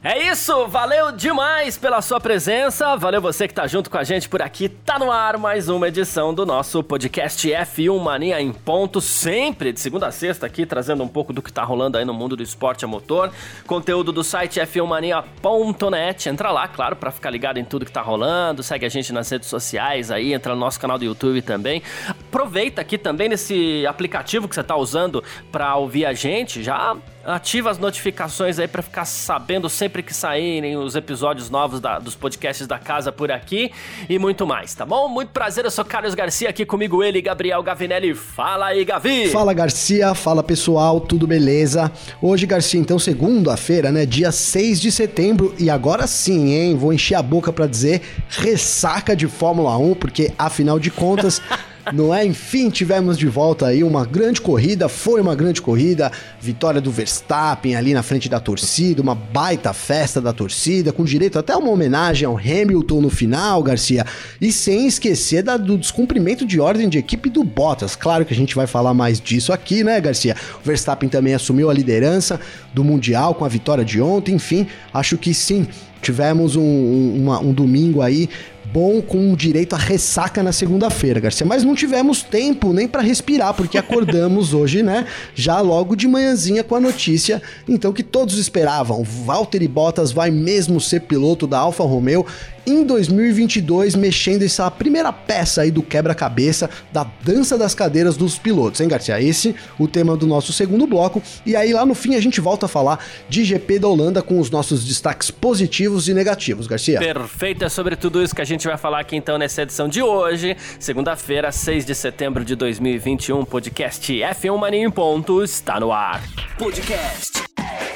É isso, valeu demais pela sua presença, valeu você que tá junto com a gente por aqui. Tá no ar mais uma edição do nosso podcast F1 Mania em ponto, sempre de segunda a sexta aqui trazendo um pouco do que tá rolando aí no mundo do esporte a motor. Conteúdo do site f1mania.net. Entra lá, claro, para ficar ligado em tudo que tá rolando. Segue a gente nas redes sociais aí, entra no nosso canal do YouTube também. Aproveita aqui também nesse aplicativo que você tá usando para ouvir a gente, já ativa as notificações aí para ficar sabendo sempre que saírem os episódios novos da, dos podcasts da casa por aqui e muito mais, tá bom? Muito prazer, eu sou Carlos Garcia, aqui comigo ele, Gabriel Gavinelli. Fala aí, Gavi! Fala, Garcia, fala pessoal, tudo beleza? Hoje, Garcia, então, segunda-feira, né? Dia 6 de setembro e agora sim, hein? Vou encher a boca para dizer ressaca de Fórmula 1, porque afinal de contas. não é? Enfim, tivemos de volta aí uma grande corrida, foi uma grande corrida, vitória do Verstappen ali na frente da torcida, uma baita festa da torcida, com direito até uma homenagem ao Hamilton no final, Garcia, e sem esquecer da, do descumprimento de ordem de equipe do Bottas. Claro que a gente vai falar mais disso aqui, né, Garcia? O Verstappen também assumiu a liderança do Mundial com a vitória de ontem, enfim, acho que sim, tivemos um, um, uma, um domingo aí bom com direito a ressaca na segunda-feira, Garcia. Mas não tivemos tempo nem para respirar, porque acordamos hoje, né? Já logo de manhãzinha com a notícia, então que todos esperavam. Valtteri Bottas vai mesmo ser piloto da Alfa Romeo em 2022, mexendo essa primeira peça aí do quebra-cabeça da dança das cadeiras dos pilotos, hein, Garcia? Esse o tema do nosso segundo bloco. E aí lá no fim a gente volta a falar de GP da Holanda com os nossos destaques positivos e negativos, Garcia. Perfeito, é sobre tudo isso que a gente vai falar aqui então nessa edição de hoje, segunda-feira, 6 de setembro de 2021, podcast F1 Mania em ponto está no ar. Podcast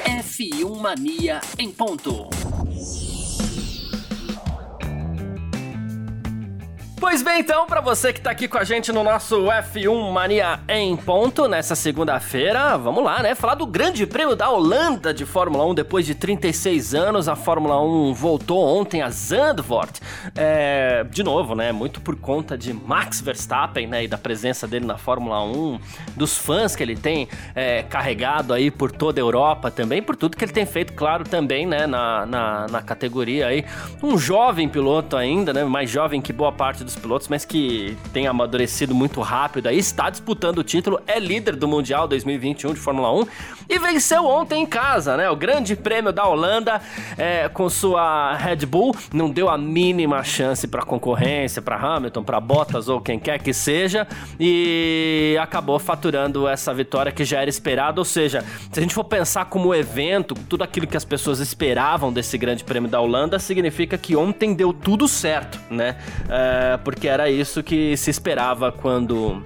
F1 Mania em ponto. Pois bem, então, para você que tá aqui com a gente no nosso F1 Mania em ponto nessa segunda-feira, vamos lá, né? Falar do Grande Prêmio da Holanda de Fórmula 1 depois de 36 anos. A Fórmula 1 voltou ontem a Zandvoort. É, de novo, né? Muito por conta de Max Verstappen, né? E da presença dele na Fórmula 1, dos fãs que ele tem é, carregado aí por toda a Europa também, por tudo que ele tem feito, claro, também, né? Na, na, na categoria aí. Um jovem piloto ainda, né? Mais jovem que boa parte dos pilotos, mas que tem amadurecido muito rápido aí, está disputando o título, é líder do Mundial 2021 de Fórmula 1 e venceu ontem em casa, né? O Grande Prêmio da Holanda é, com sua Red Bull não deu a mínima chance para concorrência, para Hamilton, para Bottas ou quem quer que seja e acabou faturando essa vitória que já era esperada. Ou seja, se a gente for pensar como evento, tudo aquilo que as pessoas esperavam desse Grande Prêmio da Holanda significa que ontem deu tudo certo, né? É, porque era isso que se esperava quando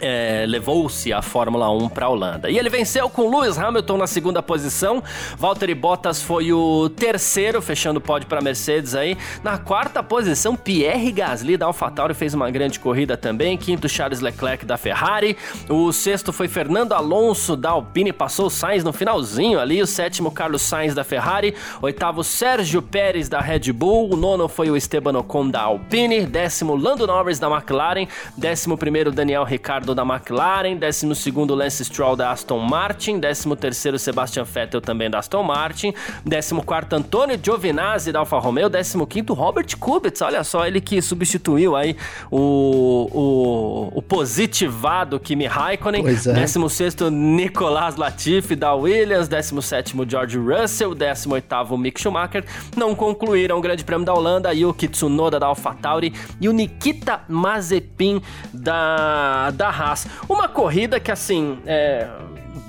é, levou-se a Fórmula 1 para a Holanda. E ele venceu com Lewis Hamilton na segunda posição. Valtteri Bottas foi o terceiro, fechando o pódio para Mercedes aí. Na quarta posição, Pierre Gasly da AlphaTauri fez uma grande corrida também. Quinto, Charles Leclerc da Ferrari. O sexto foi Fernando Alonso da Alpine, passou o Sainz no finalzinho ali. O sétimo, Carlos Sainz da Ferrari. Oitavo, Sérgio Pérez da Red Bull. O nono foi o Esteban Ocon da Alpine. Décimo, Lando Norris da McLaren. Décimo primeiro, Daniel Ricciardo da McLaren, 12 Lance Stroll da Aston Martin, 13 Sebastian Vettel também da Aston Martin, 14 Antônio Giovinazzi da Alfa Romeo, 15 Robert Kubica, olha só, ele que substituiu aí o, o, o positivado Kimi Raikkonen, Pois é. 16 Nicolas Latifi da Williams, 17 George Russell, 18 Mick Schumacher, não concluíram o Grande Prêmio da Holanda, Yuki Tsunoda da AlphaTauri e o Nikita Mazepin da, da Haas. Uma corrida que, assim, é,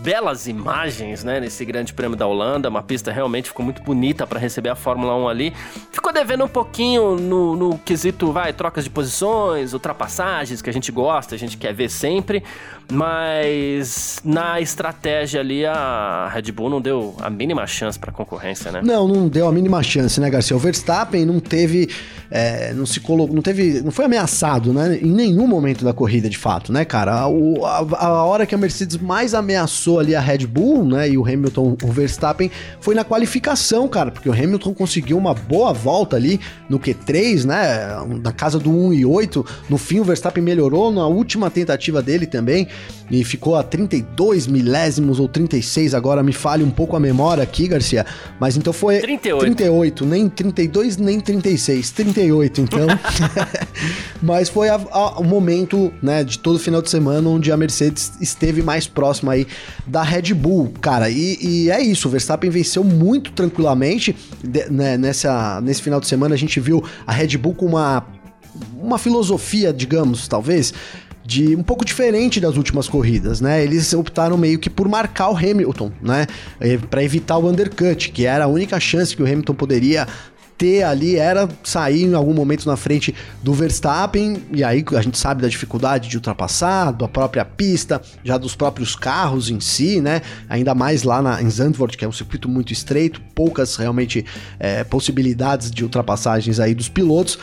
belas imagens, né, nesse Grande Prêmio da Holanda. Uma pista realmente ficou muito bonita para receber a Fórmula 1 ali. Ficou devendo um pouquinho no, no quesito, vai, trocas de posições, ultrapassagens que a gente gosta, a gente quer ver sempre. Mas na estratégia ali a Red Bull não deu a mínima chance para concorrência, né? Não, não deu a mínima chance, né, Garcia? O Verstappen não teve, é, não se colocou, não teve, não foi ameaçado, né? Em nenhum momento da corrida, de fato, né, cara? A, a hora que a Mercedes mais ameaçou ali a Red Bull, né, e o Hamilton, o Verstappen, foi na qualificação, cara, porque o Hamilton conseguiu uma boa volta ali no Q3, né? Na casa do 1 e 8. No fim, o Verstappen melhorou na última tentativa dele também e ficou a 32 milésimos ou 36, agora me falha um pouco a memória aqui, Garcia, mas então foi 38, 38 nem 32 nem 36, 38 então. mas foi a, a, o momento, né, de todo final de semana onde a Mercedes esteve mais próxima aí da Red Bull, cara, e, e é isso, o Verstappen venceu muito tranquilamente, de, né, nessa, nesse final de semana a gente viu a Red Bull com uma uma filosofia, digamos, talvez, de um pouco diferente das últimas corridas, né? Eles optaram meio que por marcar o Hamilton, né? Para evitar o undercut, que era a única chance que o Hamilton poderia ter ali era sair em algum momento na frente do Verstappen, e aí a gente sabe da dificuldade de ultrapassar, da própria pista, já dos próprios carros em si, né? Ainda mais lá na, em Zandvoort, que é um circuito muito estreito, poucas realmente é, possibilidades de ultrapassagens aí dos pilotos.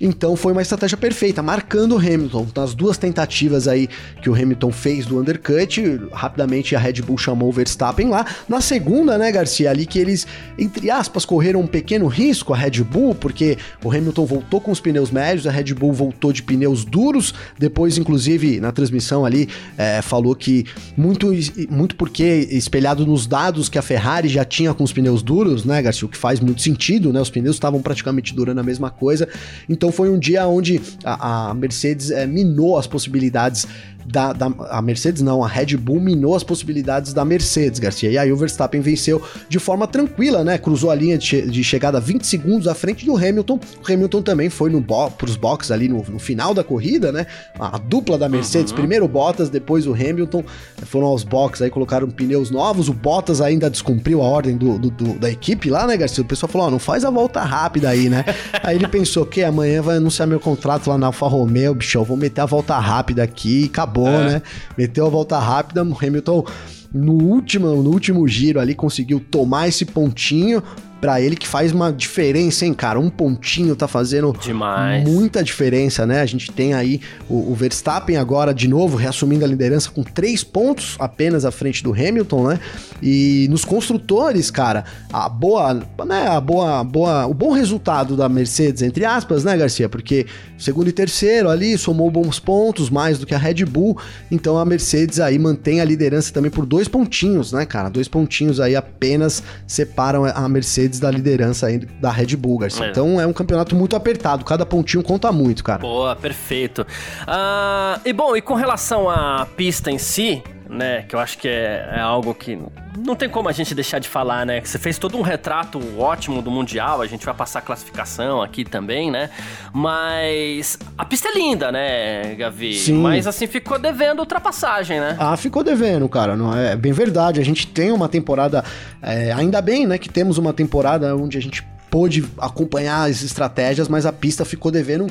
Então foi uma estratégia perfeita, marcando o Hamilton. Nas duas tentativas aí que o Hamilton fez do undercut, rapidamente a Red Bull chamou o Verstappen lá. Na segunda, né, Garcia, ali que eles, entre aspas, correram um pequeno risco, a Red Bull, porque o Hamilton voltou com os pneus médios, a Red Bull voltou de pneus duros. Depois, inclusive, na transmissão ali, é, falou que muito, muito porque espelhado nos dados que a Ferrari já tinha com os pneus duros, né, Garcia, o que faz muito sentido, né? Os pneus estavam praticamente durando a mesma coisa. Então então foi um dia onde a, a Mercedes é, minou as possibilidades da, da, a Mercedes não, a Red Bull minou as possibilidades da Mercedes, Garcia. E aí o Verstappen venceu de forma tranquila, né? Cruzou a linha de, che de chegada 20 segundos à frente do Hamilton. O Hamilton também foi no bo pros boxes ali no, no, final da corrida, né? A, dupla da Mercedes, uhum. primeiro o Bottas, depois o Hamilton, foram aos boxes aí, colocaram pneus novos. O Bottas ainda descumpriu a ordem do, do, do da equipe lá, né, Garcia? O pessoal falou: ó, não faz a volta rápida aí, né? aí ele pensou que amanhã vai anunciar meu contrato lá na Alfa Romeo, bicho, eu vou meter a volta rápida aqui e acabou acabou, é. né? Meteu a volta rápida, Hamilton no último, no último giro ali conseguiu tomar esse pontinho para ele que faz uma diferença, hein, cara? Um pontinho tá fazendo Demais. muita diferença, né? A gente tem aí o, o, Verstappen agora de novo reassumindo a liderança com três pontos apenas à frente do Hamilton, né? E nos construtores, cara, a boa, né? A boa, boa, o bom resultado da Mercedes, entre aspas, né, Garcia? Porque segundo e terceiro ali somou bons pontos, mais do que a Red Bull. Então a Mercedes aí mantém a liderança também por dois pontinhos, né, cara? Dois pontinhos aí apenas separam a Mercedes da liderança aí da Red Bull, Garcia. É. Então é um campeonato muito apertado, cada pontinho conta muito, cara. Boa, perfeito. Uh, e bom, e com relação à pista em si, né? Que eu acho que é, é, algo que não tem como a gente deixar de falar, né? Que você fez todo um retrato ótimo do Mundial, a gente vai passar a classificação aqui também, né? Mas a pista é linda, né, Gavi? Sim. Mas assim, ficou devendo ultrapassagem, né? Ah, ficou devendo, cara. Não é, é bem verdade. A gente tem uma temporada, é, ainda bem, né? Que temos uma temporada onde a gente pôde acompanhar as estratégias, mas a pista ficou devendo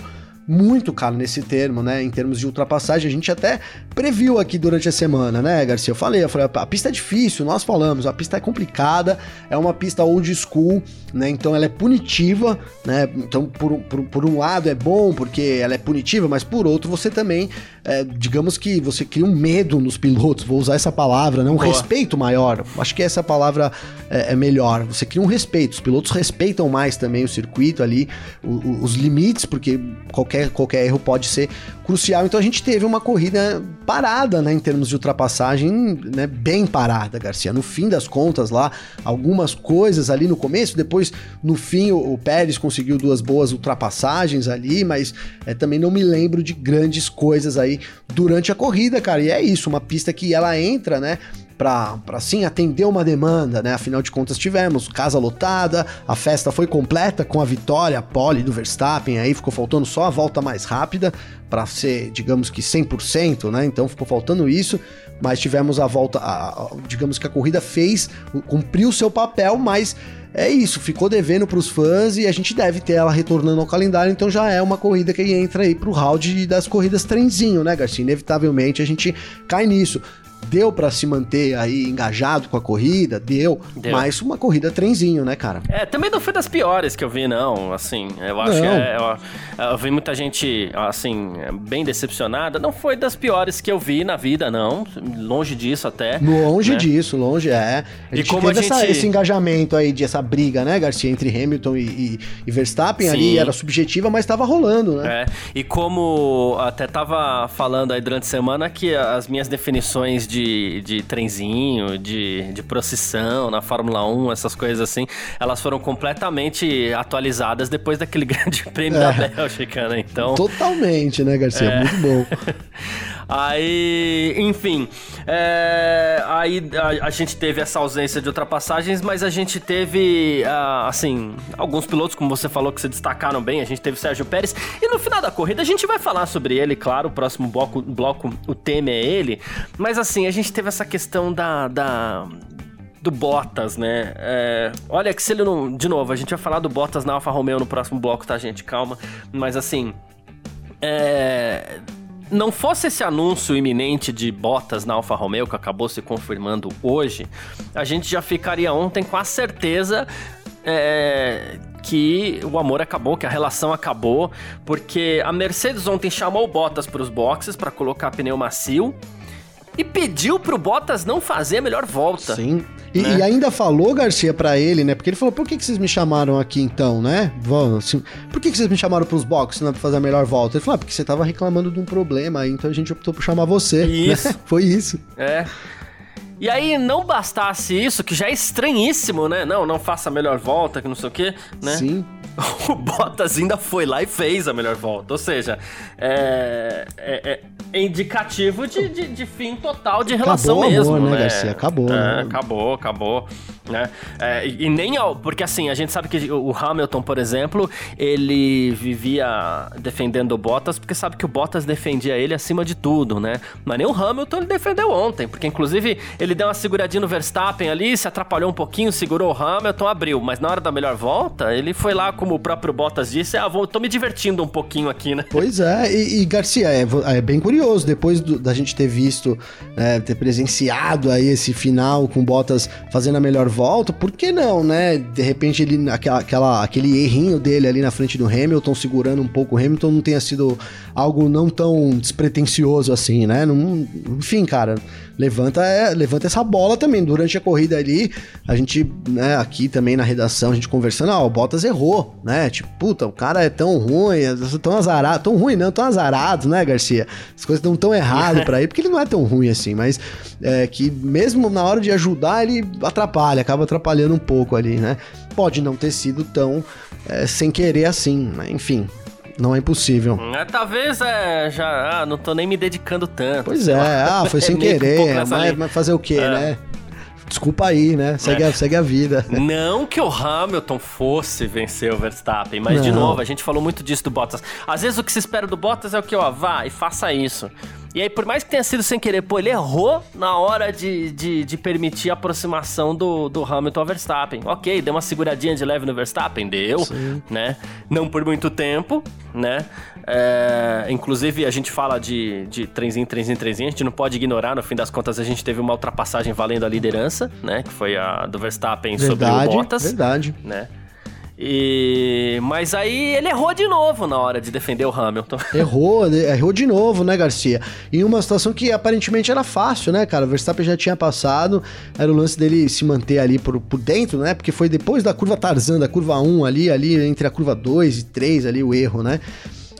muito, cara, nesse termo, né? Em termos de ultrapassagem. A gente até previu aqui durante a semana, né, Garcia? Eu falei, eu falei, a pista é difícil, nós falamos, a pista é complicada, é uma pista old school, né? Então ela é punitiva, né? Então, por, por, por um lado é bom porque ela é punitiva, mas por outro você também, é, digamos que você cria um medo nos pilotos, vou usar essa palavra, né? Um Boa. respeito maior. Acho que essa palavra é, é, melhor. Você cria um respeito, os pilotos respeitam mais também o circuito ali, o, o, os limites, porque qualquer qualquer, qualquer erro pode ser crucial. Então a gente teve uma corrida parada, né, em termos de ultrapassagem, né, bem parada, Garcia. No fim das contas lá, algumas coisas ali no começo, depois no fim o, o Pérez conseguiu duas boas ultrapassagens ali, mas é, também não me lembro de grandes coisas aí durante a corrida, cara. E é isso, uma pista que ela entra, né, para assim atender uma demanda, né? Afinal de contas tivemos casa lotada, a festa foi completa com a vitória pole do Verstappen, aí ficou faltando só a volta mais rápida para ser, digamos que 100%, né? Então ficou faltando isso, mas tivemos a volta, a, a, digamos que a corrida fez, cumpriu o seu papel, mas é isso, ficou devendo para os fãs e a gente deve ter ela retornando ao calendário, então já é uma corrida que entra aí pro round das corridas trenzinho, né, Garcia? Inevitavelmente a gente cai nisso. Deu para se manter aí engajado com a corrida? Deu, Deu. Mas uma corrida trenzinho, né, cara? É, também não foi das piores que eu vi, não. Assim, eu acho não. que é, eu, eu, vi muita gente, assim, bem decepcionada. Não foi das piores que eu vi na vida, não. Longe disso até. Longe né? disso, longe, é. A gente e como teve a gente... Essa, esse engajamento aí, de essa briga, né, Garcia, entre Hamilton e, e, e Verstappen Sim. ali, era subjetiva, mas tava rolando, né? É, e como até tava falando aí durante a semana que as minhas definições de, de trenzinho, de, de procissão na Fórmula 1, essas coisas assim, elas foram completamente atualizadas depois daquele grande prêmio é. da Bélgica, né? Então. Totalmente, né, Garcia? É. Muito bom. Aí, enfim, é, aí a, a, gente teve essa ausência de ultrapassagens, mas a gente teve, uh, assim, alguns pilotos, como você falou, que se destacaram bem. A gente teve Sérgio Pérez. E no final da corrida a gente vai falar sobre ele, claro. O próximo bloco, bloco o tema é ele. Mas assim, a gente teve essa questão da, da do Bottas, né? É, olha que se ele não. De novo, a gente vai falar do Bottas na Alfa Romeo no próximo bloco, tá, gente? Calma. Mas assim. É, não fosse esse anúncio iminente de Bottas na Alfa Romeo, que acabou se confirmando hoje, a gente já ficaria ontem com a certeza é, que o amor acabou, que a relação acabou, porque a Mercedes ontem chamou Bottas para os boxes para colocar pneu macio e pediu pro Bottas não fazer a melhor volta. Sim. E, né? e ainda falou, Garcia, para ele, né? Porque ele falou: por que, que vocês me chamaram aqui então, né? Assim, por que, que vocês me chamaram pros boxes, né? Pra fazer a melhor volta? Ele falou: ah, porque você tava reclamando de um problema aí, então a gente optou por chamar você. Isso. Né? Foi isso. É. E aí, não bastasse isso, que já é estranhíssimo, né? Não, não faça a melhor volta, que não sei o quê, né? Sim. o Bottas ainda foi lá e fez a melhor volta. Ou seja, é, é, é indicativo de, de, de, fim total de relação acabou mesmo. Amor, né, né, Garcia? Acabou. É, né? Acabou, acabou. Né? É, e, e, nem ao. Porque assim, a gente sabe que o Hamilton, por exemplo, ele vivia defendendo o Bottas porque sabe que o Bottas defendia ele acima de tudo, né? Mas nem o Hamilton ele defendeu ontem, porque inclusive ele deu uma seguradinha no Verstappen ali, se atrapalhou um pouquinho, segurou o Hamilton, abriu. Mas na hora da melhor volta, ele foi lá como o próprio Bottas disse, ah, vou, tô me divertindo um pouquinho aqui, né? Pois é, e, e Garcia, é, é, bem curioso, depois do, da gente ter visto, é, ter presenciado aí esse final com Bottas fazendo a melhor volta, por que não, né? De repente ele, aquela, aquela, aquele errinho dele ali na frente do Hamilton, segurando um pouco o Hamilton, não tenha sido algo não tão despretensioso assim, né? Não, enfim, cara, levanta, é, levanta essa bola também. Durante a corrida ali, a gente, né, aqui também na redação, a gente conversando, ah, o Bottas errou, né? Tipo, puta, o cara é tão ruim, é tão azarado, tão ruim não, tão azarado, né, Garcia? As coisas estão tão errado para ele, porque ele não é tão ruim assim, mas é que mesmo na hora de ajudar, ele atrapalha, acaba atrapalhando um pouco ali, né? Pode não ter sido tão é, sem querer assim, mas enfim, não é impossível. É, talvez é, já. Ah, não tô nem me dedicando tanto. Pois é, ah, foi sem querer. Um mas, mas, fazer o quê, é. né? Desculpa aí, né? Segue, é. a, segue a vida. Não que o Hamilton fosse vencer o Verstappen, mas não. de novo, a gente falou muito disso do Bottas. Às vezes o que se espera do Bottas é o que, ó, vá e faça isso. E aí, por mais que tenha sido sem querer, pô, ele errou na hora de, de, de permitir a aproximação do, do Hamilton ao Verstappen. Ok, deu uma seguradinha de leve no Verstappen, deu, Sim. né? Não por muito tempo, né? É, inclusive, a gente fala de, de trenzinho, trenzinho, trenzinho, a gente não pode ignorar, no fim das contas, a gente teve uma ultrapassagem valendo a liderança, né? Que foi a do Verstappen verdade, sobre o Bottas. Verdade. Né? E... Mas aí ele errou de novo na hora de defender o Hamilton. Errou, errou de novo, né, Garcia? Em uma situação que aparentemente era fácil, né, cara? O Verstappen já tinha passado, era o lance dele se manter ali por, por dentro, né? Porque foi depois da curva Tarzan, da curva 1 ali, ali entre a curva 2 e 3 ali o erro, né?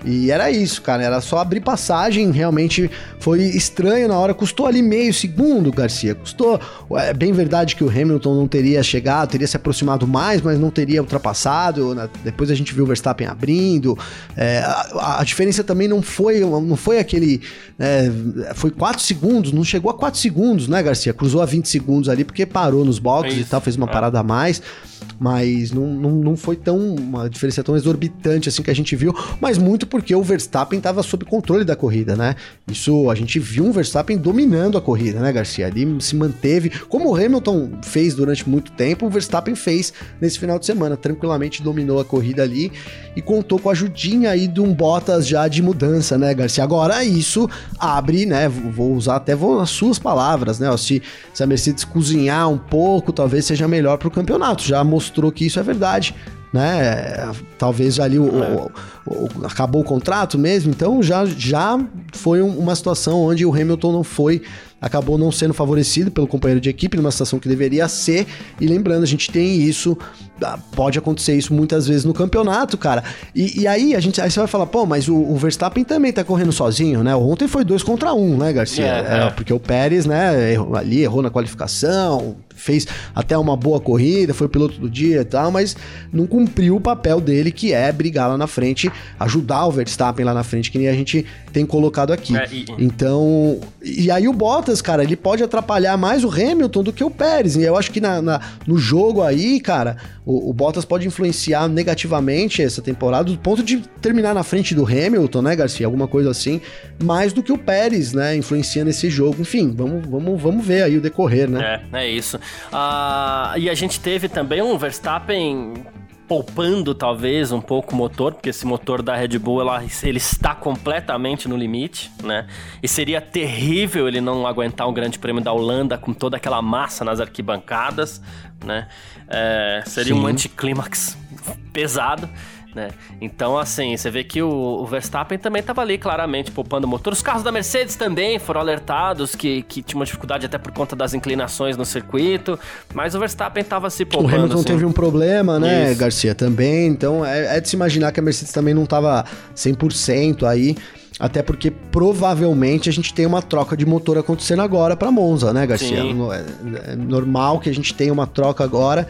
E era isso, cara. Era só abrir passagem. Realmente foi estranho na hora. Custou ali meio segundo, Garcia. Custou. É bem verdade que o Hamilton não teria chegado, teria se aproximado mais, mas não teria ultrapassado. Depois a gente viu o Verstappen abrindo. É, a, a, diferença também não foi, não foi aquele. É, foi 4 segundos, não chegou a 4 segundos, né, Garcia? Cruzou a 20 segundos ali porque parou nos boxes é e tal, fez uma é. parada a mais mas não, não, não foi tão uma diferença tão exorbitante assim que a gente viu, mas muito porque o Verstappen estava sob controle da corrida, né? Isso a gente viu um Verstappen dominando a corrida, né, Garcia? Ali se manteve, como o Hamilton fez durante muito tempo, o Verstappen fez nesse final de semana, tranquilamente dominou a corrida ali e contou com a ajudinha aí de um Bottas já de mudança, né, Garcia? Agora isso abre, né? Vou usar até vou, as suas palavras, né? Se, se a Mercedes cozinhar um pouco, talvez seja melhor para o campeonato. Já mostrou que isso é verdade né? Talvez ali o, é. o, o, acabou o contrato mesmo, então já, já foi uma situação onde o Hamilton não foi acabou não sendo favorecido pelo companheiro de equipe numa situação que deveria ser. E lembrando, a gente tem isso, pode acontecer isso muitas vezes no campeonato, cara. E, e aí a gente aí você vai falar, pô, mas o, o, Verstappen também tá correndo sozinho, né? Ontem foi dois contra um, né, Garcia? É, é. Porque o Pérez, né, errou, ali errou na qualificação, fez até uma boa corrida, foi piloto do dia e tal, mas não cumpriu o papel dele, que é brigar lá na frente, ajudar o Verstappen lá na frente, que nem a gente tem colocado aqui. É, e... Então, e aí o Bottas, cara, ele pode atrapalhar mais o Hamilton do que o Pérez. E eu acho que na, na no jogo aí, cara, o, o, Bottas pode influenciar negativamente essa temporada, do ponto de terminar na frente do Hamilton, né, Garcia? Alguma coisa assim, mais do que o Pérez, né, influencia nesse jogo. Enfim, vamos, vamos, vamos ver aí o decorrer, né? É, é isso. Uh, e a gente teve também um Verstappen poupando talvez um pouco o motor, porque esse motor da Red Bull ela, ele está completamente no limite, né? E seria terrível ele não aguentar um Grande Prêmio da Holanda com toda aquela massa nas arquibancadas, né? É, seria Sim. um anticlímax pesado. Né? Então, assim, você vê que o, o Verstappen também estava ali claramente poupando o motor. Os carros da Mercedes também foram alertados que, que tinha uma dificuldade até por conta das inclinações no circuito, mas o Verstappen estava se poupando. O Hamilton assim. teve um problema, né, Isso. Garcia, também. Então, é, é de se imaginar que a Mercedes também não estava 100% aí. Até porque provavelmente a gente tem uma troca de motor acontecendo agora para Monza, né, Garcia? É, é normal que a gente tenha uma troca agora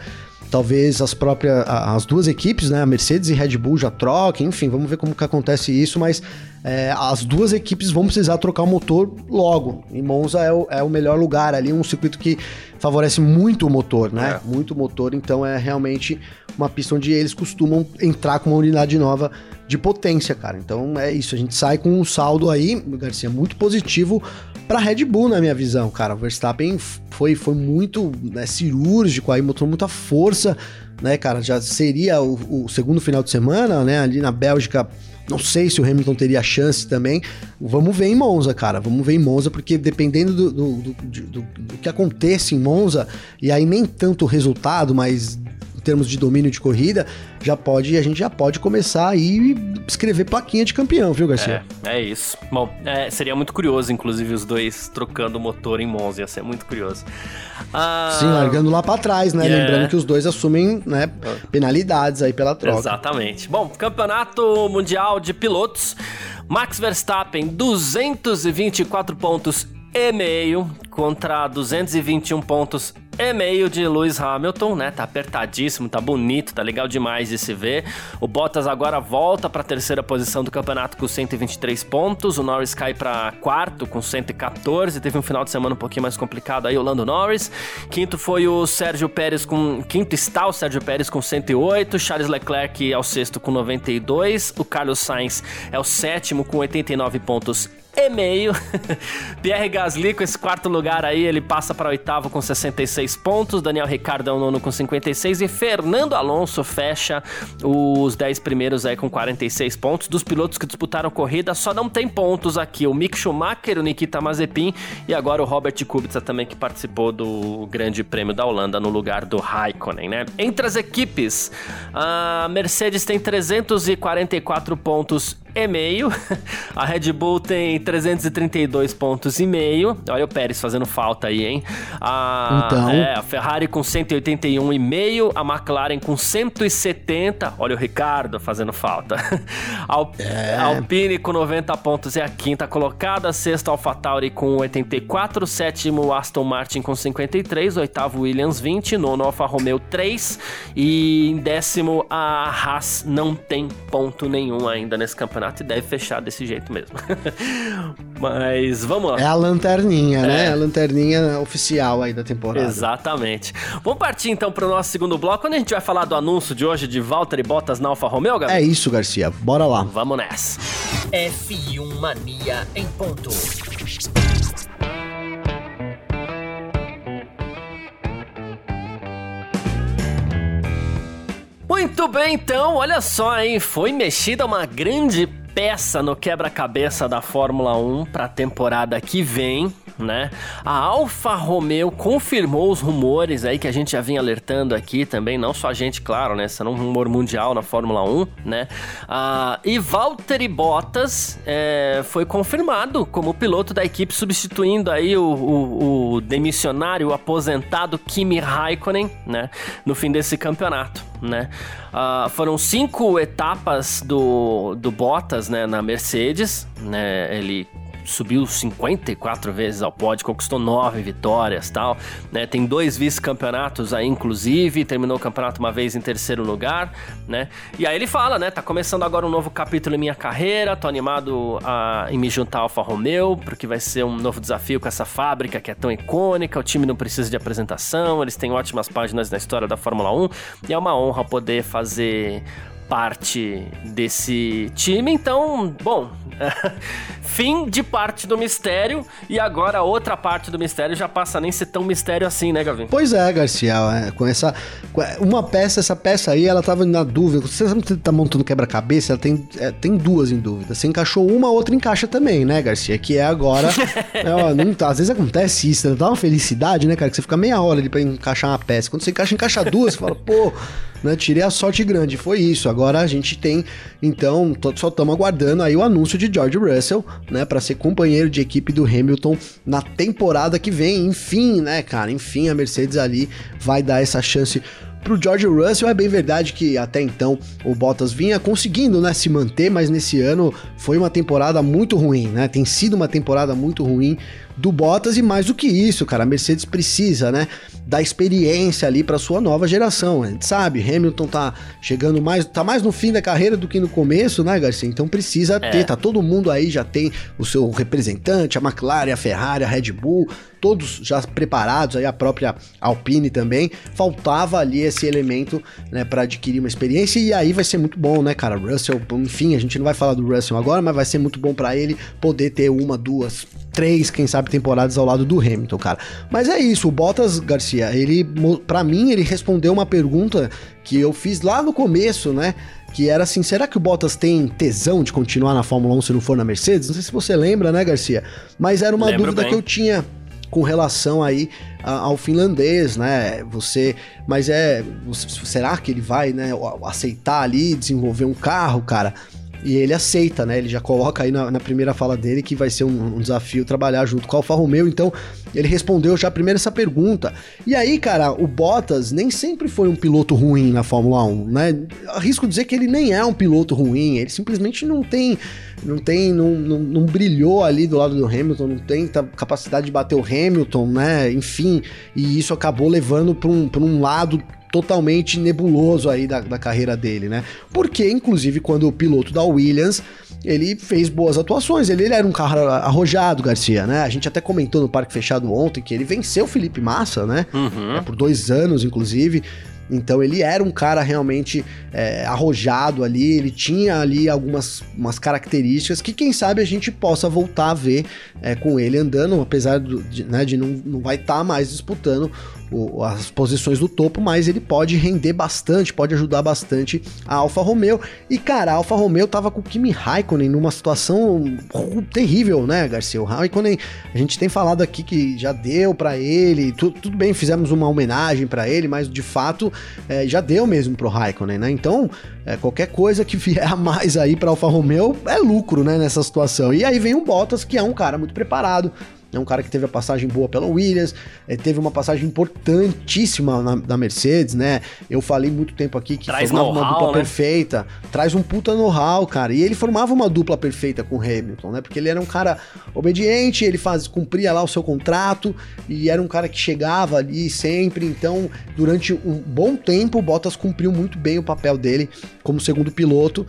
talvez as próprias as duas equipes, né, a Mercedes e Red Bull já troquem, enfim, vamos ver como que acontece isso, mas é, as duas equipes vão precisar trocar o motor logo. E Monza é o, é o melhor lugar ali, um circuito que favorece muito o motor, né? É. Muito motor, então é realmente uma pista onde eles costumam entrar com uma unidade nova de potência, cara. Então é isso, a gente sai com um saldo aí, Garcia, muito positivo para Red Bull, na minha visão, cara. O Verstappen foi, foi muito né, cirúrgico aí, mostrou muita força, né, cara? Já seria o, o segundo final de semana, né? Ali na Bélgica não sei se o Hamilton teria chance também. Vamos ver em Monza, cara. Vamos ver em Monza, porque dependendo do, do, do, do, do que aconteça em Monza, e aí nem tanto o resultado, mas termos de domínio de corrida, já pode, a gente já pode começar aí escrever plaquinha de campeão, viu, Garcia? É, é isso. Bom, é, seria muito curioso, inclusive, os dois trocando o motor em Monza, ia ser muito curioso. Ah, Sim, largando lá para trás, né? Yeah. Lembrando que os dois assumem né, penalidades aí pela troca. Exatamente. Bom, Campeonato Mundial de Pilotos. Max Verstappen, 224 pontos e meio contra 221 pontos e meio de Lewis Hamilton, né? Tá apertadíssimo, tá bonito, tá legal demais de se ver. O Bottas agora volta para a terceira posição do campeonato com 123 pontos. O Norris cai para quarto com 114. Teve um final de semana um pouquinho mais complicado aí, o Lando Norris. Quinto foi o Sérgio Pérez com quinto está o Sérgio Pérez com 108. Charles Leclerc é o sexto com 92. O Carlos Sainz é o sétimo com 89 pontos e meio. Pierre Gasly com esse quarto lugar aí, ele passa para oitavo com 66 pontos. Daniel Ricciardo é o nono com 56 e Fernando Alonso fecha os 10 primeiros aí com 46 pontos. Dos pilotos que disputaram corrida, só não tem pontos aqui o Mick Schumacher, o Nikita Mazepin e agora o Robert Kubica também que participou do Grande Prêmio da Holanda no lugar do Raikkonen, né? Entre as equipes, a Mercedes tem 344 pontos e meio. A Red Bull tem 332 pontos e meio. Olha o Pérez fazendo falta aí, hein? A, então... É, a Ferrari com 181 e meio, a McLaren com 170. Olha o Ricardo fazendo falta. Al é. Alpine com 90 pontos é a quinta colocada, sexta AlphaTauri com 84, sétimo Aston Martin com 53, oitavo Williams 20, nono Alfa Romeo 3 e em décimo a Haas não tem ponto nenhum ainda nesse campeonato e deve fechar desse jeito mesmo. Mas vamos lá. É a lanterninha, né? é. né? A lanterninha oficial aí da temporada. Exatamente. Vamos partir então para o nosso segundo bloco, quando a gente vai falar do anúncio de hoje de Valtteri Bottas na Alfa Romeo, galera? É isso, Garcia. Bora lá. Vamos nessa. F1 Mania em ponto. Muito bem, então, olha só, hein? Foi mexida uma grande peça no quebra-cabeça da Fórmula 1 para a temporada que vem, né? A Alfa Romeo confirmou os rumores aí que a gente já vinha alertando aqui também, não só a gente, claro, né? Sendo um rumor mundial na Fórmula 1, né? Ah, e Valtteri Bottas é, foi confirmado como piloto da equipe, substituindo aí o, o, o demissionário, o aposentado Kimi Raikkonen, né? No fim desse campeonato né? Uh, foram cinco etapas do, do Bottas, né, na Mercedes, né? Ele subiu 54 vezes ao pódio, conquistou nove vitórias tal, né? Tem dois vice-campeonatos aí, inclusive, terminou o campeonato uma vez em terceiro lugar, né? E aí ele fala, né? Tá começando agora um novo capítulo em minha carreira, tô animado a, em me juntar ao Alfa Romeo, porque vai ser um novo desafio com essa fábrica que é tão icônica, o time não precisa de apresentação, eles têm ótimas páginas na história da Fórmula 1, e é uma honra poder fazer parte desse time. Então, bom, fim de parte do mistério e agora outra parte do mistério já passa nem ser tão mistério assim, né, Gavin? Pois é, Garcia, é, com essa uma peça, essa peça aí, ela tava na dúvida. Você tá montando quebra-cabeça, ela tem, é, tem duas em dúvida. Você encaixou uma, outra encaixa também, né, Garcia? Que é agora, é, ó, não, tá, às vezes acontece isso, né? dá uma felicidade, né, cara, que você fica meia hora ali para encaixar uma peça. Quando você encaixa, encaixa duas, você fala, pô, né? Tirei a sorte grande, foi isso. Agora a gente tem, então, só estamos aguardando aí o anúncio de George Russell, né, para ser companheiro de equipe do Hamilton na temporada que vem. Enfim, né, cara? Enfim, a Mercedes ali vai dar essa chance pro George Russell. É bem verdade que até então o Bottas vinha conseguindo, né, se manter, mas nesse ano foi uma temporada muito ruim, né? Tem sido uma temporada muito ruim do Bottas e mais do que isso, cara, a Mercedes precisa, né, da experiência ali para sua nova geração. A gente sabe, Hamilton tá chegando mais, tá mais no fim da carreira do que no começo, né, Garcia? Então precisa é. ter, tá todo mundo aí já tem o seu representante, a McLaren, a Ferrari, a Red Bull, todos já preparados, aí a própria Alpine também. Faltava ali esse elemento, né, para adquirir uma experiência e aí vai ser muito bom, né, cara? Russell, enfim, a gente não vai falar do Russell agora, mas vai ser muito bom para ele poder ter uma, duas, três, quem sabe, temporadas ao lado do Hamilton, cara. Mas é isso, o Bottas Garcia, ele, para mim, ele respondeu uma pergunta que eu fiz lá no começo, né? Que era assim: será que o Bottas tem tesão de continuar na Fórmula 1 se não for na Mercedes? Não sei se você lembra, né, Garcia? Mas era uma Lembro dúvida bem. que eu tinha com relação aí ao finlandês, né? Você, mas é, será que ele vai, né, aceitar ali desenvolver um carro, cara? E ele aceita, né? Ele já coloca aí na, na primeira fala dele que vai ser um, um, desafio trabalhar junto com o Alfa Romeo. Então, ele respondeu já primeiro essa pergunta. E aí, cara, o Bottas nem sempre foi um piloto ruim na Fórmula 1, né? Arrisco dizer que ele nem é um piloto ruim. Ele simplesmente não tem. Não tem. Não, não, não brilhou ali do lado do Hamilton, não tem capacidade de bater o Hamilton, né? Enfim. E isso acabou levando para um, um lado totalmente nebuloso aí da, da carreira dele, né? Porque, inclusive, quando o piloto da Williams ele fez boas atuações. Ele, ele, era um carro arrojado, Garcia, né? A gente até comentou no Parque Fechado ontem que ele venceu o Felipe Massa, né? Uhum. É, por dois anos, inclusive. Então ele era um cara realmente é, arrojado ali, ele tinha ali algumas umas características que quem sabe a gente possa voltar a ver é, com ele andando, apesar do, de, né, de não, não vai estar tá mais disputando o, as posições do topo, mas ele pode render bastante, pode ajudar bastante a Alfa Romeo. E cara, a Alfa Romeo tava com o Kimi Raikkonen numa situação terrível, né, Garcia? O Raikkonen, a gente tem falado aqui que já deu para ele, tu, tudo bem, fizemos uma homenagem para ele, mas de fato é, já deu mesmo pro Raikkonen, né? Então, é, qualquer coisa que vier a mais aí para Alfa Romeo é lucro, né, nessa situação. E aí vem o Bottas, que é um cara muito preparado, é um cara que teve a passagem boa pela Williams, é, teve uma passagem importantíssima na, na, Mercedes, né? Eu falei muito tempo aqui que traz formava uma dupla né? perfeita, traz um puta know-how, cara. E ele formava uma dupla perfeita com o Hamilton, né? Porque ele era um cara obediente, ele faz, cumpria lá o seu contrato e era um cara que chegava ali sempre. Então, durante um bom tempo, o Bottas cumpriu muito bem o papel dele como segundo piloto.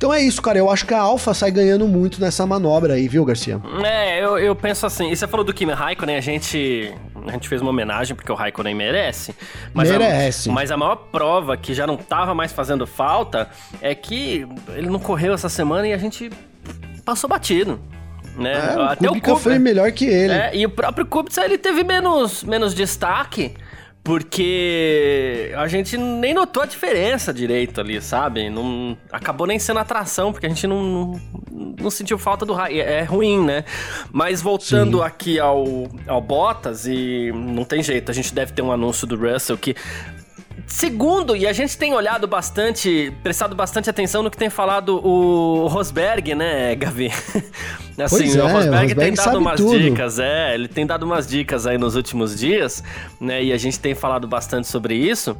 Então é isso, cara. Eu acho que a Alfa sai ganhando muito nessa manobra aí, viu, Garcia? É, eu, eu penso assim. E você falou do Kimi Raikkonen, a gente, a gente fez uma homenagem porque o Raikkonen merece. Mas merece. A, mas a maior prova que já não tava mais fazendo falta é que ele não correu essa semana e a gente passou batido. Né? É, Até o Kubica foi melhor que ele. É, e o próprio Kubica ele teve menos, menos destaque. Porque a gente nem notou a diferença direito ali, sabe? Não, acabou nem sendo atração, porque a gente não, não, não sentiu falta do raio. É, é ruim, né? Mas voltando Sim. aqui ao, ao Bottas, e não tem jeito, a gente deve ter um anúncio do Russell que Segundo, e a gente tem olhado bastante, prestado bastante atenção no que tem falado o Rosberg, né, Gavi? assim, pois é, o Rosberg, o Rosberg tem dado umas tudo. dicas, é, ele tem dado umas dicas aí nos últimos dias, né, e a gente tem falado bastante sobre isso,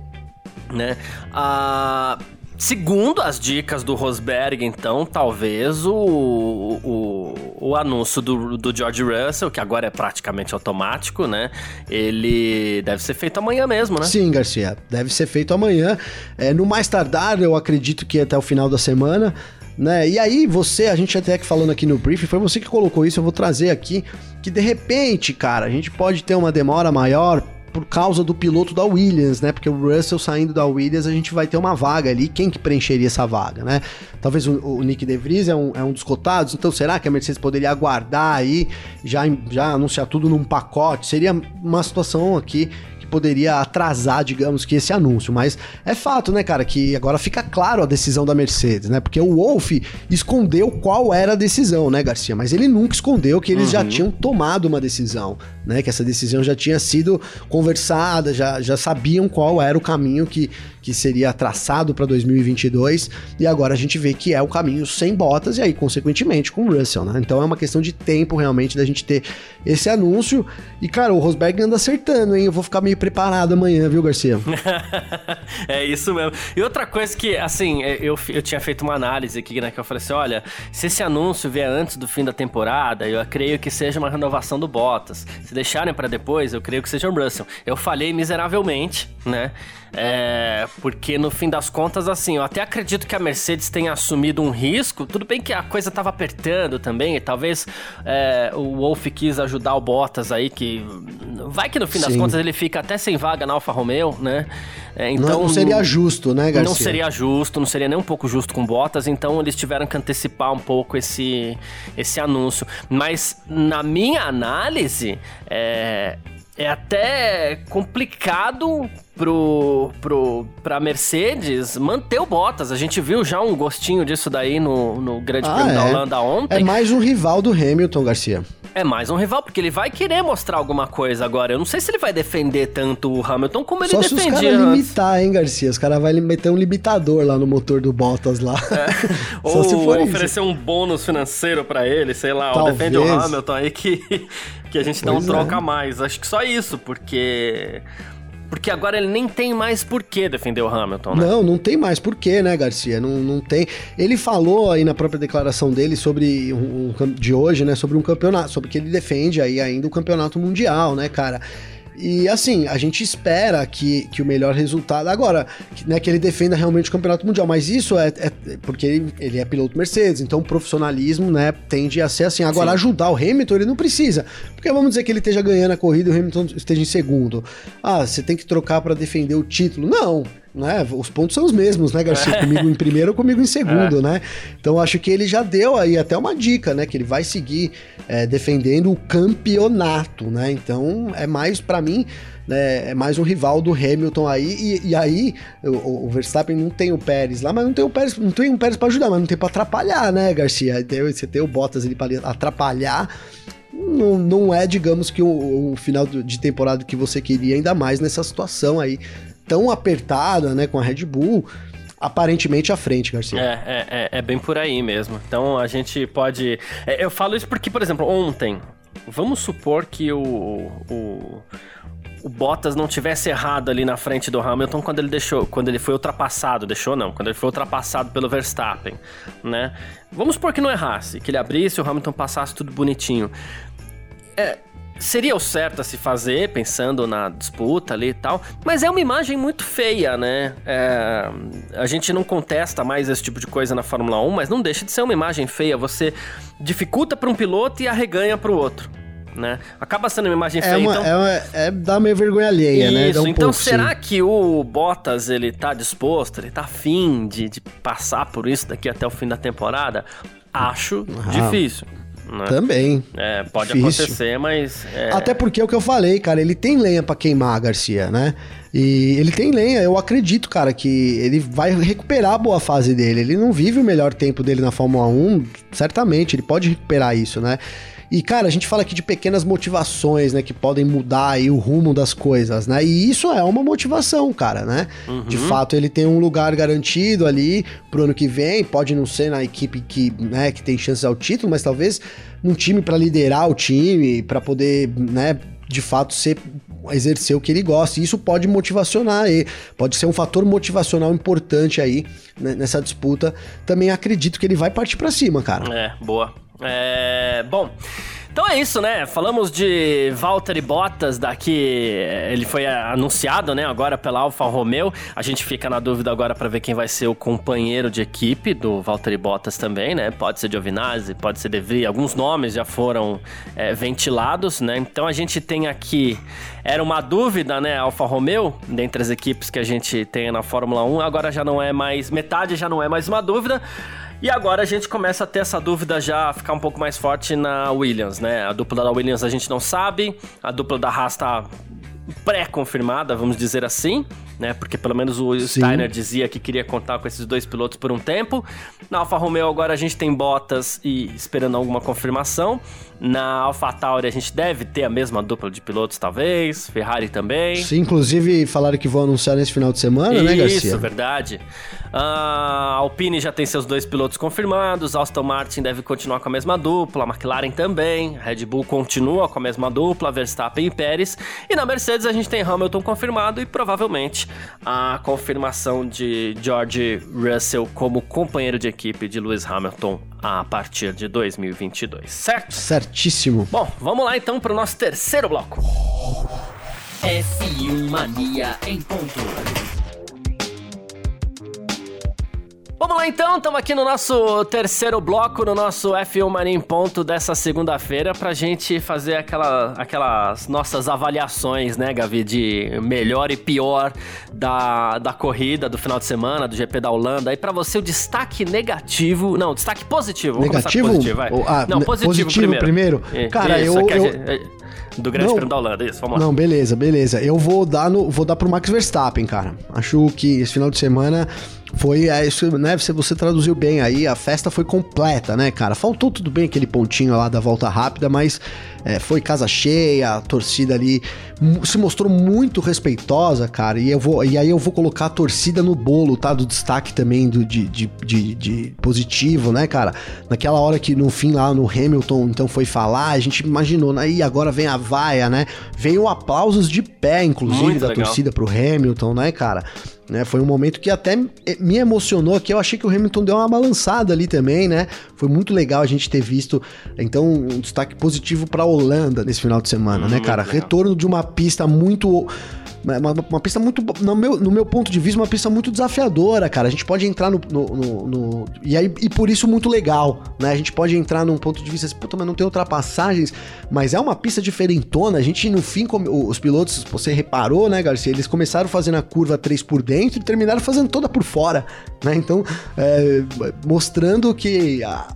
né? Ah, Segundo as dicas do Rosberg, então, talvez o, o, o anúncio do, do George Russell, que agora é praticamente automático, né? Ele deve ser feito amanhã mesmo, né? Sim, Garcia, deve ser feito amanhã. É, no mais tardar, eu acredito que até o final da semana. Né? E aí você, a gente até que falando aqui no brief, foi você que colocou isso, eu vou trazer aqui que de repente, cara, a gente pode ter uma demora maior por causa do piloto da Williams, né? Porque o Russell saindo da Williams, a gente vai ter uma vaga ali. Quem que preencheria essa vaga, né? Talvez o, o Nick De Vries é um, é um dos cotados. Então, será que a Mercedes poderia aguardar aí, já, já anunciar tudo num pacote? Seria uma situação aqui poderia atrasar, digamos que, esse anúncio. Mas é fato, né, cara, que agora fica claro a decisão da Mercedes, né? Porque o Wolf escondeu qual era a decisão, né, Garcia? Mas ele nunca escondeu que eles uhum. já tinham tomado uma decisão, né? Que essa decisão já tinha sido conversada, já, já sabiam qual era o caminho que, que seria traçado para 2022, e agora a gente vê que é o caminho sem botas, e aí, consequentemente, com Russell, né? Então é uma questão de tempo realmente da gente ter esse anúncio. E, cara, o Rosberg anda acertando, hein? Eu vou ficar meio preparado amanhã, viu, Garcia? é isso mesmo. E outra coisa que, assim, é, eu, eu tinha feito uma análise aqui, né? Que eu falei assim: olha, se esse anúncio vier antes do fim da temporada, eu creio que seja uma renovação do Bottas. Se deixarem para depois, eu creio que seja o Russell. Eu falhei miseravelmente, né? É, porque no fim das contas, assim, eu até acredito que a Mercedes tenha assumido um risco. Tudo bem que a coisa tava apertando também, e talvez é, o Wolf quis ajudar o Bottas aí, que vai que no fim Sim. das contas ele fica até sem vaga na Alfa Romeo, né? É, então, não, não, seria justo, né, Garcia? Não seria justo, não seria nem um pouco justo com Bottas, então eles tiveram que antecipar um pouco esse, esse anúncio. Mas na minha análise, é, é até complicado pro, pro, pra Mercedes manter o Bottas. A gente viu já um gostinho disso daí no, no Grande ah, Prêmio é. da Holanda ontem. É mais um rival do Hamilton, Garcia. É mais um rival, porque ele vai querer mostrar alguma coisa agora. Eu não sei se ele vai defender tanto o Hamilton como ele Só defendia se os caras limitar, hein, Garcia? Os caras vão meter um limitador lá no motor do Bottas lá. É. Ou se for oferecer isso. um bônus financeiro para ele, sei lá, ou defende o Hamilton aí que, que a gente não pois troca é. mais. Acho que só isso, porque porque agora ele nem tem mais por que defender o Hamilton, né? Não, não tem mais por que, né, Garcia? Não, não tem. Ele falou aí na própria declaração dele sobre um, um, de hoje, né, sobre um campeonato, sobre que ele defende aí ainda o campeonato mundial, né, cara? E assim, a gente espera que, que o melhor resultado. Agora, né, que ele defenda realmente o campeonato mundial, mas isso é, é porque ele, ele, é piloto Mercedes, então o profissionalismo, né, tende a ser assim. Agora, Sim. ajudar o Hamilton, ele não precisa. Porque vamos dizer que ele esteja ganhando a corrida e o Hamilton esteja em segundo. Ah, você tem que trocar para defender o título. Não, né? Os pontos são os mesmos, né, Garcia? É. Comigo em primeiro ou comigo em segundo, é. né? Então acho que ele já deu aí até uma dica, né? Que ele vai seguir é, defendendo o campeonato, né? Então é mais para mim. Né, é mais um rival do Hamilton aí, e, e aí o, o, Verstappen não tem o Pérez lá, mas não tem o Pérez, não tem um Pérez para ajudar, mas não tem para atrapalhar, né, Garcia? Você tem o Bottas ali para atrapalhar, não, não é, digamos que o, o final de temporada que você queria, ainda mais nessa situação aí tão apertada, né, com a Red Bull, aparentemente à frente, Garcia. É, é, é, é bem por aí mesmo. Então a gente pode. É, eu falo isso porque, por exemplo, ontem, vamos supor que o, o, o Bottas não tivesse errado ali na frente do Hamilton quando ele deixou, quando ele foi ultrapassado, deixou não, quando ele foi ultrapassado pelo Verstappen, né? Vamos supor que não errasse, que ele abrisse, o Hamilton passasse tudo bonitinho. É, seria o certo a se fazer, pensando na disputa ali e tal, mas é uma imagem muito feia, né? É, a gente não contesta mais esse tipo de coisa na Fórmula 1, mas não deixa de ser uma imagem feia. Você dificulta para um piloto e arreganha para o outro. Né? Acaba sendo uma imagem é feia. Uma, então... é, uma, é dá meio vergonha alheia, Isso, né? Isso, um então pouco, será sim. que o Bottas ele tá disposto, ele tá afim de, de passar por isso daqui até o fim da temporada? Acho Ah. difícil. Né? Também. É, pode Difícil. acontecer, mas. é, Até porque é o que eu falei, cara, ele tem lenha pra queimar, Garcia, né? E ele tem lenha, eu acredito, cara, que ele vai recuperar a boa fase dele. Ele não vive o melhor tempo dele na Fórmula 1, certamente, ele pode recuperar isso, né? E, cara, a gente fala aqui de pequenas motivações, né, que podem mudar aí o rumo das coisas, né? E isso é uma motivação, cara, né? De fato, ele tem um lugar garantido ali pro ano que vem, pode não ser na equipe que, né, que tem chances ao título, mas talvez num time pra liderar o time, pra poder, né, de fato ser exercer o que ele gosta. E isso pode motivacionar ele, pode ser um fator motivacional importante aí né, nessa disputa. Também acredito que ele vai partir pra cima, cara. É, boa. É, bom, então é isso, né? Falamos de Valtteri Bottas daqui, ele foi anunciado, né, agora pela Alfa Romeo. A gente fica na dúvida agora para ver quem vai ser o companheiro de equipe do Valtteri Bottas também, né? Pode ser Giovinazzi, pode ser De Vries, alguns nomes já foram é, ventilados, né? Então a gente tem aqui era uma dúvida, né, Alfa Romeo, dentre as equipes que a gente tem na Fórmula 1, agora já não é mais metade, já não é mais uma dúvida. E agora a gente começa a ter essa dúvida já ficar um pouco mais forte na Williams, né? A dupla da Williams a gente não sabe, a dupla da Haas tá pré-confirmada, vamos dizer assim, né? Porque pelo menos o Sim. Steiner dizia que queria contar com esses dois pilotos por um tempo. Na Alfa Romeo agora a gente tem Bottas e esperando alguma confirmação. Na AlphaTauri a gente deve ter a mesma dupla de pilotos, talvez. Ferrari também. Sim, inclusive falaram que vão anunciar nesse final de semana, né, Garcia? Isso, verdade. A Alpine já tem seus dois pilotos confirmados, Aston Martin deve continuar com a mesma dupla, a McLaren também, a Red Bull continua com a mesma dupla, Verstappen e Pérez. E na Mercedes a gente tem Hamilton confirmado e provavelmente a confirmação de George Russell como companheiro de equipe de Lewis Hamilton a partir de 2022, certo? Certíssimo. Bom, vamos lá então para o nosso terceiro bloco. F1 Mania em ponto. Vamos lá então, estamos aqui no nosso terceiro bloco, no nosso F1 Mania em ponto dessa segunda-feira, pra gente fazer aquela, aquelas nossas avaliações, né, Gavi, de melhor e pior da, da corrida do final de semana, do GP da Holanda. E pra você o destaque negativo, não, destaque positivo. Negativo? positivo, vai. Ah, não, positivo, positivo primeiro. primeiro? Cara, isso, eu- eu- gente- do Grande Não. Prêmio da Holanda, isso, vamos lá. Não, beleza, beleza. Eu vou dar no, vou dar pro Max Verstappen, cara. Acho que esse final de semana foi, é, isso, né, você, você traduziu bem aí, a festa foi completa, né, cara? Faltou tudo bem aquele pontinho lá da volta rápida, mas é, foi casa cheia, a torcida ali se mostrou muito respeitosa, cara, e, eu vou, e aí eu vou colocar a torcida no bolo, tá? Do destaque também do, de, de, de, de positivo, né, cara? Naquela hora que no fim lá no Hamilton, então foi falar, a gente imaginou, né? E agora vem a vaia, né? Veio aplausos de pé, inclusive, Muito da legal. torcida pro Hamilton, né, cara? Né, foi um momento que até me emocionou, que eu achei que o Hamilton deu uma balançada ali também, né? Foi muito legal a gente ter visto, então, um destaque positivo pra Holanda nesse final de semana, né, Muito cara? legal. Retorno de uma pista muito uma, uma pista muito, no meu, no meu ponto de vista, uma pista muito desafiadora, cara. A gente pode entrar no. no- no- no- e, aí, e por isso muito legal, né? A gente pode entrar num ponto de vista assim, puta, mas não tem ultrapassagens, mas é uma pista diferentona. A gente, no fim, os pilotos, você reparou, né, Garcia? Eles começaram fazendo a curva 3 por dentro e terminaram fazendo toda por fora, né? Então, é, mostrando que a,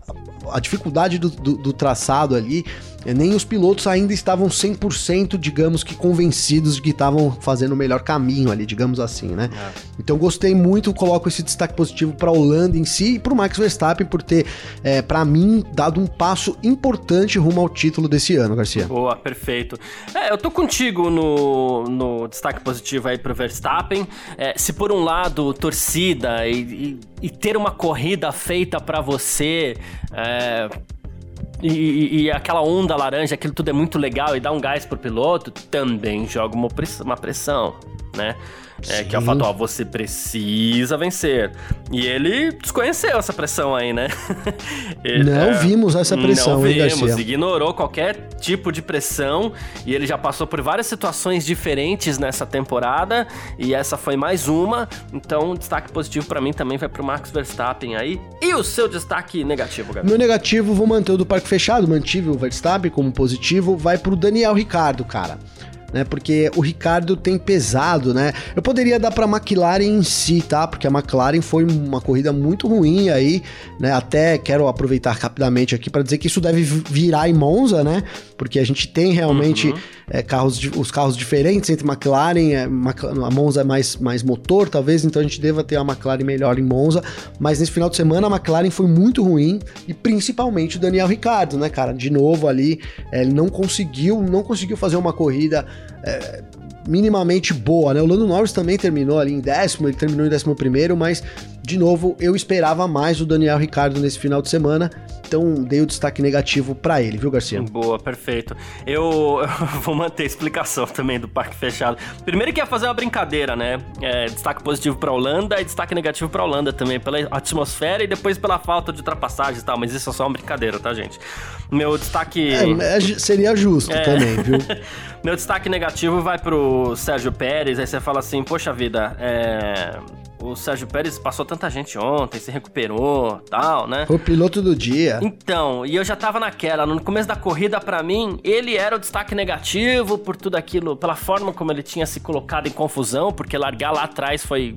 a dificuldade do, do- do traçado ali nem os pilotos ainda estavam 100%, digamos que convencidos de que estavam fazendo o melhor caminho ali, digamos assim, né? É. Então gostei muito, coloco esse destaque positivo para a Holanda em si e para o Max Verstappen por ter, é, para mim, dado um passo importante rumo ao título desse ano, Garcia. Boa, perfeito. É, eu tô contigo no, no destaque positivo aí pro Verstappen. É, se por um lado, torcida e, e, e ter uma corrida feita para você, é, e, e, aquela onda laranja, aquilo tudo é muito legal e dá um gás pro piloto, também joga uma pressão, uma pressão né? É, que é o fato, ó, você precisa vencer. E ele desconheceu essa pressão aí, né? ele, não é, vimos essa pressão, não vimos, ignorou qualquer tipo de pressão e ele já passou por várias situações diferentes nessa temporada e essa foi mais uma. Então, destaque positivo para mim também vai pro Max Verstappen aí. E o seu destaque negativo, Gabriel? Meu negativo, vou manter o do Parque Fechado, mantive o Verstappen como positivo, vai pro Daniel Ricardo, cara né? Porque o Ricardo tem pesado, né? Eu poderia dar para a McLaren em si, tá? Porque a McLaren foi uma corrida muito ruim aí, né? Até quero aproveitar rapidamente aqui para dizer que isso deve virar em Monza, né? Porque a gente tem realmente uhum. é, carros, os carros diferentes entre McLaren, é, a Monza é mais, mais motor, talvez, então a gente deva ter a McLaren melhor em Monza. Mas nesse final de semana a McLaren foi muito ruim e principalmente o Daniel Ricardo, né, cara? De novo ali, é, ele não conseguiu, não conseguiu fazer uma corrida é, minimamente boa, né? O Lando Norris também terminou ali em décimo, ele terminou em décimo primeiro, mas de novo eu esperava mais o Daniel Ricardo nesse final de semana, então dei o destaque negativo para ele, viu, Garcia? Boa, perfeito. Eu, eu, vou manter a explicação também do parque fechado. Primeiro que ia fazer uma brincadeira, né? É, destaque positivo para Holanda e destaque negativo para Holanda também pela atmosfera e depois pela falta de ultrapassagens e tal, mas isso é só uma brincadeira, tá, gente? Meu destaque é, é seria justo é. também, viu? Meu destaque negativo vai pro Sérgio Pérez, aí você fala assim, poxa vida, é... o Sérgio Pérez passou tanta gente ontem, se recuperou, tal, né? O piloto do dia. Então, e eu já tava naquela, no começo da corrida, para mim, ele era o destaque negativo por tudo aquilo, pela forma como ele tinha se colocado em confusão, porque largar lá atrás foi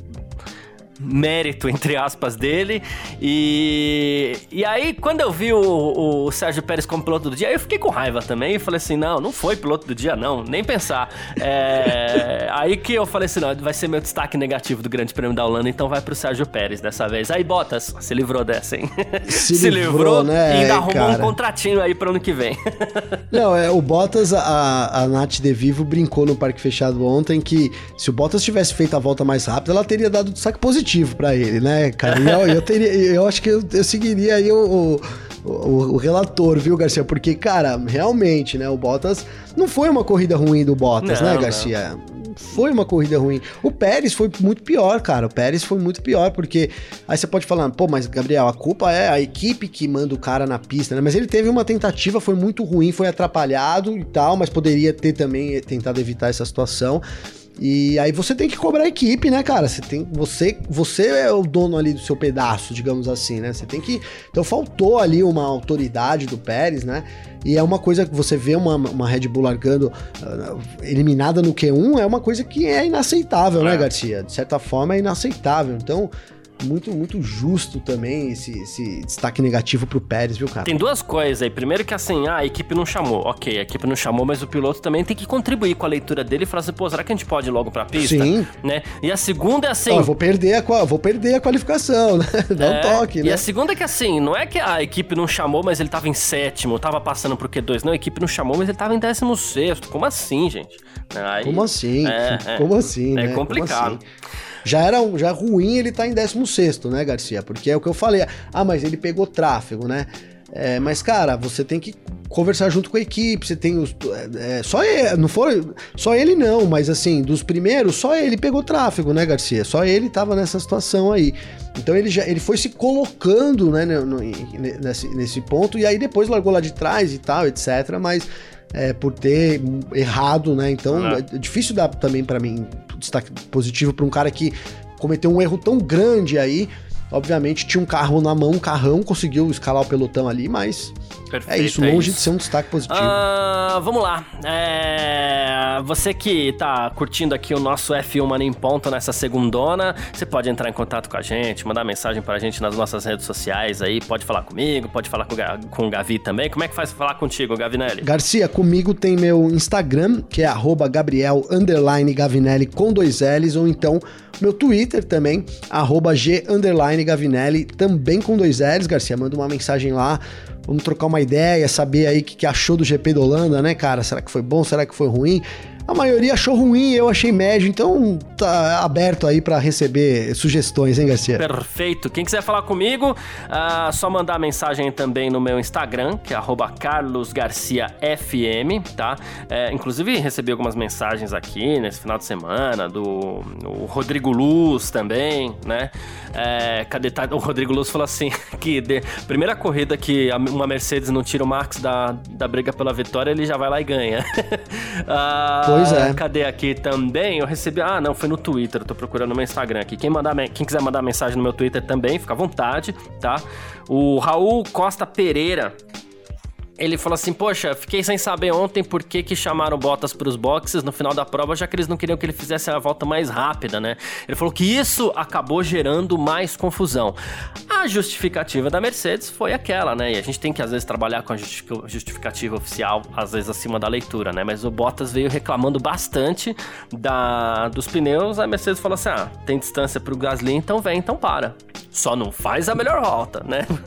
mérito, entre aspas, dele. E, e aí, quando eu vi o, o Sérgio Pérez como piloto do dia, eu fiquei com raiva também e falei assim: não, não foi piloto do dia, não, nem pensar. É, aí que eu falei assim: não, vai ser meu destaque negativo do Grande Prêmio da Holanda, então vai pro Sérgio Pérez dessa vez. Aí Bottas se livrou dessa, hein? Se, se livrou, livrou, né? E ainda arrumou cara. um contratinho aí pro ano que vem. não, é, o Bottas, a, a Nath De Vivo brincou no Parque Fechado ontem que se o Bottas tivesse feito a volta mais rápida, ela teria dado destaque positivo positivo para ele, né, cara? Eu, eu, teria, eu acho que eu, eu seguiria aí o, o, o, relator, viu, Garcia? Porque, cara, realmente, né, o Bottas não foi uma corrida ruim do Bottas, né, não, né, Garcia? Não. Foi uma corrida ruim. O Pérez foi muito pior, cara. O Pérez foi muito pior, porque aí você pode falar, pô, mas Gabriel, a culpa é a equipe que manda o cara na pista, né? Mas ele teve uma tentativa, foi muito ruim, foi atrapalhado e tal, mas poderia ter também tentado evitar essa situação. E aí você tem que cobrar a equipe, né, cara? Você tem, você, você é o dono ali do seu pedaço, digamos assim, né? Você tem que, então faltou ali uma autoridade do Pérez, né? E é uma coisa que você vê uma, uma Red Bull largando uh, eliminada no Q1 é uma coisa que é inaceitável, né, é. né, Garcia? De certa forma é inaceitável. Então, muito, muito justo também esse, esse destaque negativo pro Pérez, viu, cara? Tem duas coisas aí. Primeiro que assim, ah, a equipe não chamou. Ok, a equipe não chamou, mas o piloto também tem que contribuir com a leitura dele e falar assim, pô, será que a gente pode ir logo pra pista? Sim. Né? E a segunda é assim... Ó, vou perder a, vou perder a qualificação, né? Dá é, um toque, né? E a segunda é que assim, não é que a equipe não chamou, mas ele tava em sétimo, tava passando pro Q2. Não, a equipe não chamou, mas ele tava em décimo sexto. Como assim, gente? Aí, Como assim? É, é, Como assim, É né? complicado. Assim? Já era já ruim ele tá em 16, né, Garcia? Porque é o que eu falei. Ah, mas ele pegou tráfego, né? É, mas, cara, você tem que conversar junto com a equipe, você tem os. É, só ele, não foi. Só ele não, mas assim, dos primeiros, só ele pegou tráfego, né, Garcia? Só ele tava nessa situação aí. Então ele já ele foi se colocando, né, no, no, nesse, nesse ponto, e aí depois largou lá de trás e tal, etc. Mas é, por ter errado, né? Então é difícil dar também para mim destaque positivo para um cara que cometeu um erro tão grande aí. Obviamente tinha um carro na mão, um carrão, conseguiu escalar o pelotão ali, mas Perfeito, é isso, longe é isso. de ser um destaque positivo. Uh, vamos lá. É... Você que tá curtindo aqui o nosso F1 Mania em Ponto nessa segundona, você pode entrar em contato com a gente, mandar mensagem pra gente nas nossas redes sociais aí, pode falar comigo, pode falar com, com o Gavi também. Como é que faz pra falar contigo, Gavinelli? Garcia, comigo tem meu Instagram, que é Gabriel Gavinelli com dois L's, ou então meu Twitter também, G Gavinelli, também com dois L's, Garcia. Manda uma mensagem lá Vamos trocar uma ideia, saber aí o que, que achou do GP da Holanda, né, cara? Será que foi bom? Será que foi ruim? A maioria achou ruim, eu achei médio, então tá aberto aí para receber sugestões, hein, Garcia? Perfeito. Quem quiser falar comigo, uh, só mandar mensagem também no meu Instagram, que é carlosgarciafm, tá? É, inclusive, recebi algumas mensagens aqui nesse final de semana do Rodrigo Luz também, né? É, cadê? Tá, o Rodrigo Luz falou assim, que de, primeira corrida que uma Mercedes não tira o Max da, da briga pela vitória, ele já vai lá e ganha. uh, Pois é. Cadê aqui também? Eu recebi. Ah, não, foi no Twitter. Eu tô procurando no meu Instagram aqui. Quem, mandar, quem quiser mandar mensagem no meu Twitter também, fica à vontade, tá? O Raul Costa Pereira ele falou assim: Poxa, fiquei sem saber ontem por que, que chamaram Bottas para os boxes no final da prova, já que eles não queriam que ele fizesse a volta mais rápida, né? Ele falou que isso acabou gerando mais confusão. A justificativa da Mercedes foi aquela, né? E a gente tem que às vezes trabalhar com a justificativa oficial, às vezes acima da leitura, né? Mas o Bottas veio reclamando bastante da, dos pneus. A Mercedes falou assim: Ah, tem distância para o Gasly, então vem, então para. Só não faz a melhor volta, né?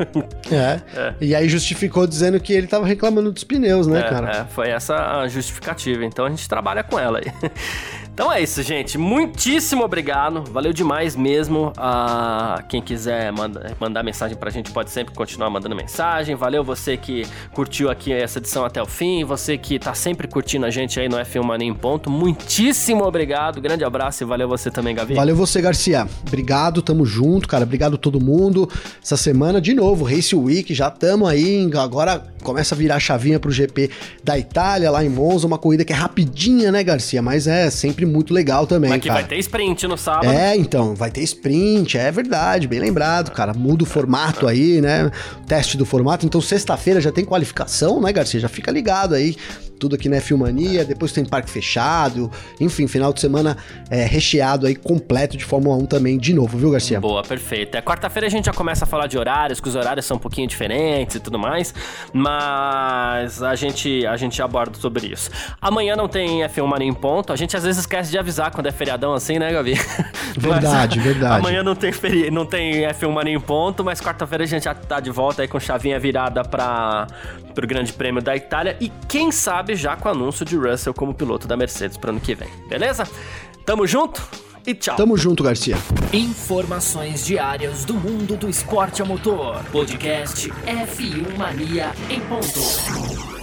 É. é. E aí justificou dizendo que ele tava reclamando dos pneus, né, é, cara? É, foi essa a justificativa. Então a gente trabalha com ela aí. Então é isso, gente. Muitíssimo obrigado. Valeu demais mesmo. Ah, quem quiser manda, mandar mensagem pra gente pode sempre continuar mandando mensagem. Valeu você que curtiu aqui essa edição até o fim. Você que tá sempre curtindo a gente aí no F1 Mania em Ponto. Muitíssimo obrigado. Grande abraço e valeu você também, Gavi. Valeu você, Garcia. Obrigado, tamo junto, cara. Obrigado todo mundo. Essa semana, de novo, Race Week. Já tamo aí. Agora começa a virar a chavinha pro GP da Itália, lá em Monza. Uma corrida que é rapidinha, né, Garcia? Mas é sempre muito legal também, Mas que cara. vai ter sprint no sábado. É, então, vai ter sprint, é verdade, bem lembrado, cara. Muda o formato aí, né? Teste do formato. Então, sexta-feira já tem qualificação, né, Garcia? Já fica ligado aí tudo aqui na Filmania, depois tem parque fechado, enfim, final de semana é, recheado aí, completo de Fórmula 1 também, de novo, viu, Garcia? Boa, perfeito. É, Quarta-feira a gente já começa a falar de horários, que os horários são um pouquinho diferentes e tudo mais, mas a gente, a gente aborda sobre isso. Amanhã não tem F1 Mania em ponto, a gente às vezes esquece de avisar quando é feriadão assim, né, Gavi? Verdade, mas, verdade. Amanhã não tem, feri não tem F1 Mania em ponto, mas quarta-feira a gente já tá de volta aí com chavinha virada para o Grande Prêmio da Itália e quem sabe já com o anúncio de Russell como piloto da Mercedes para ano que vem. Beleza? Tamo junto e tchau. Tamo junto, Garcia. Informações diárias do mundo do esporte a motor. Podcast F1 Mania em ponto.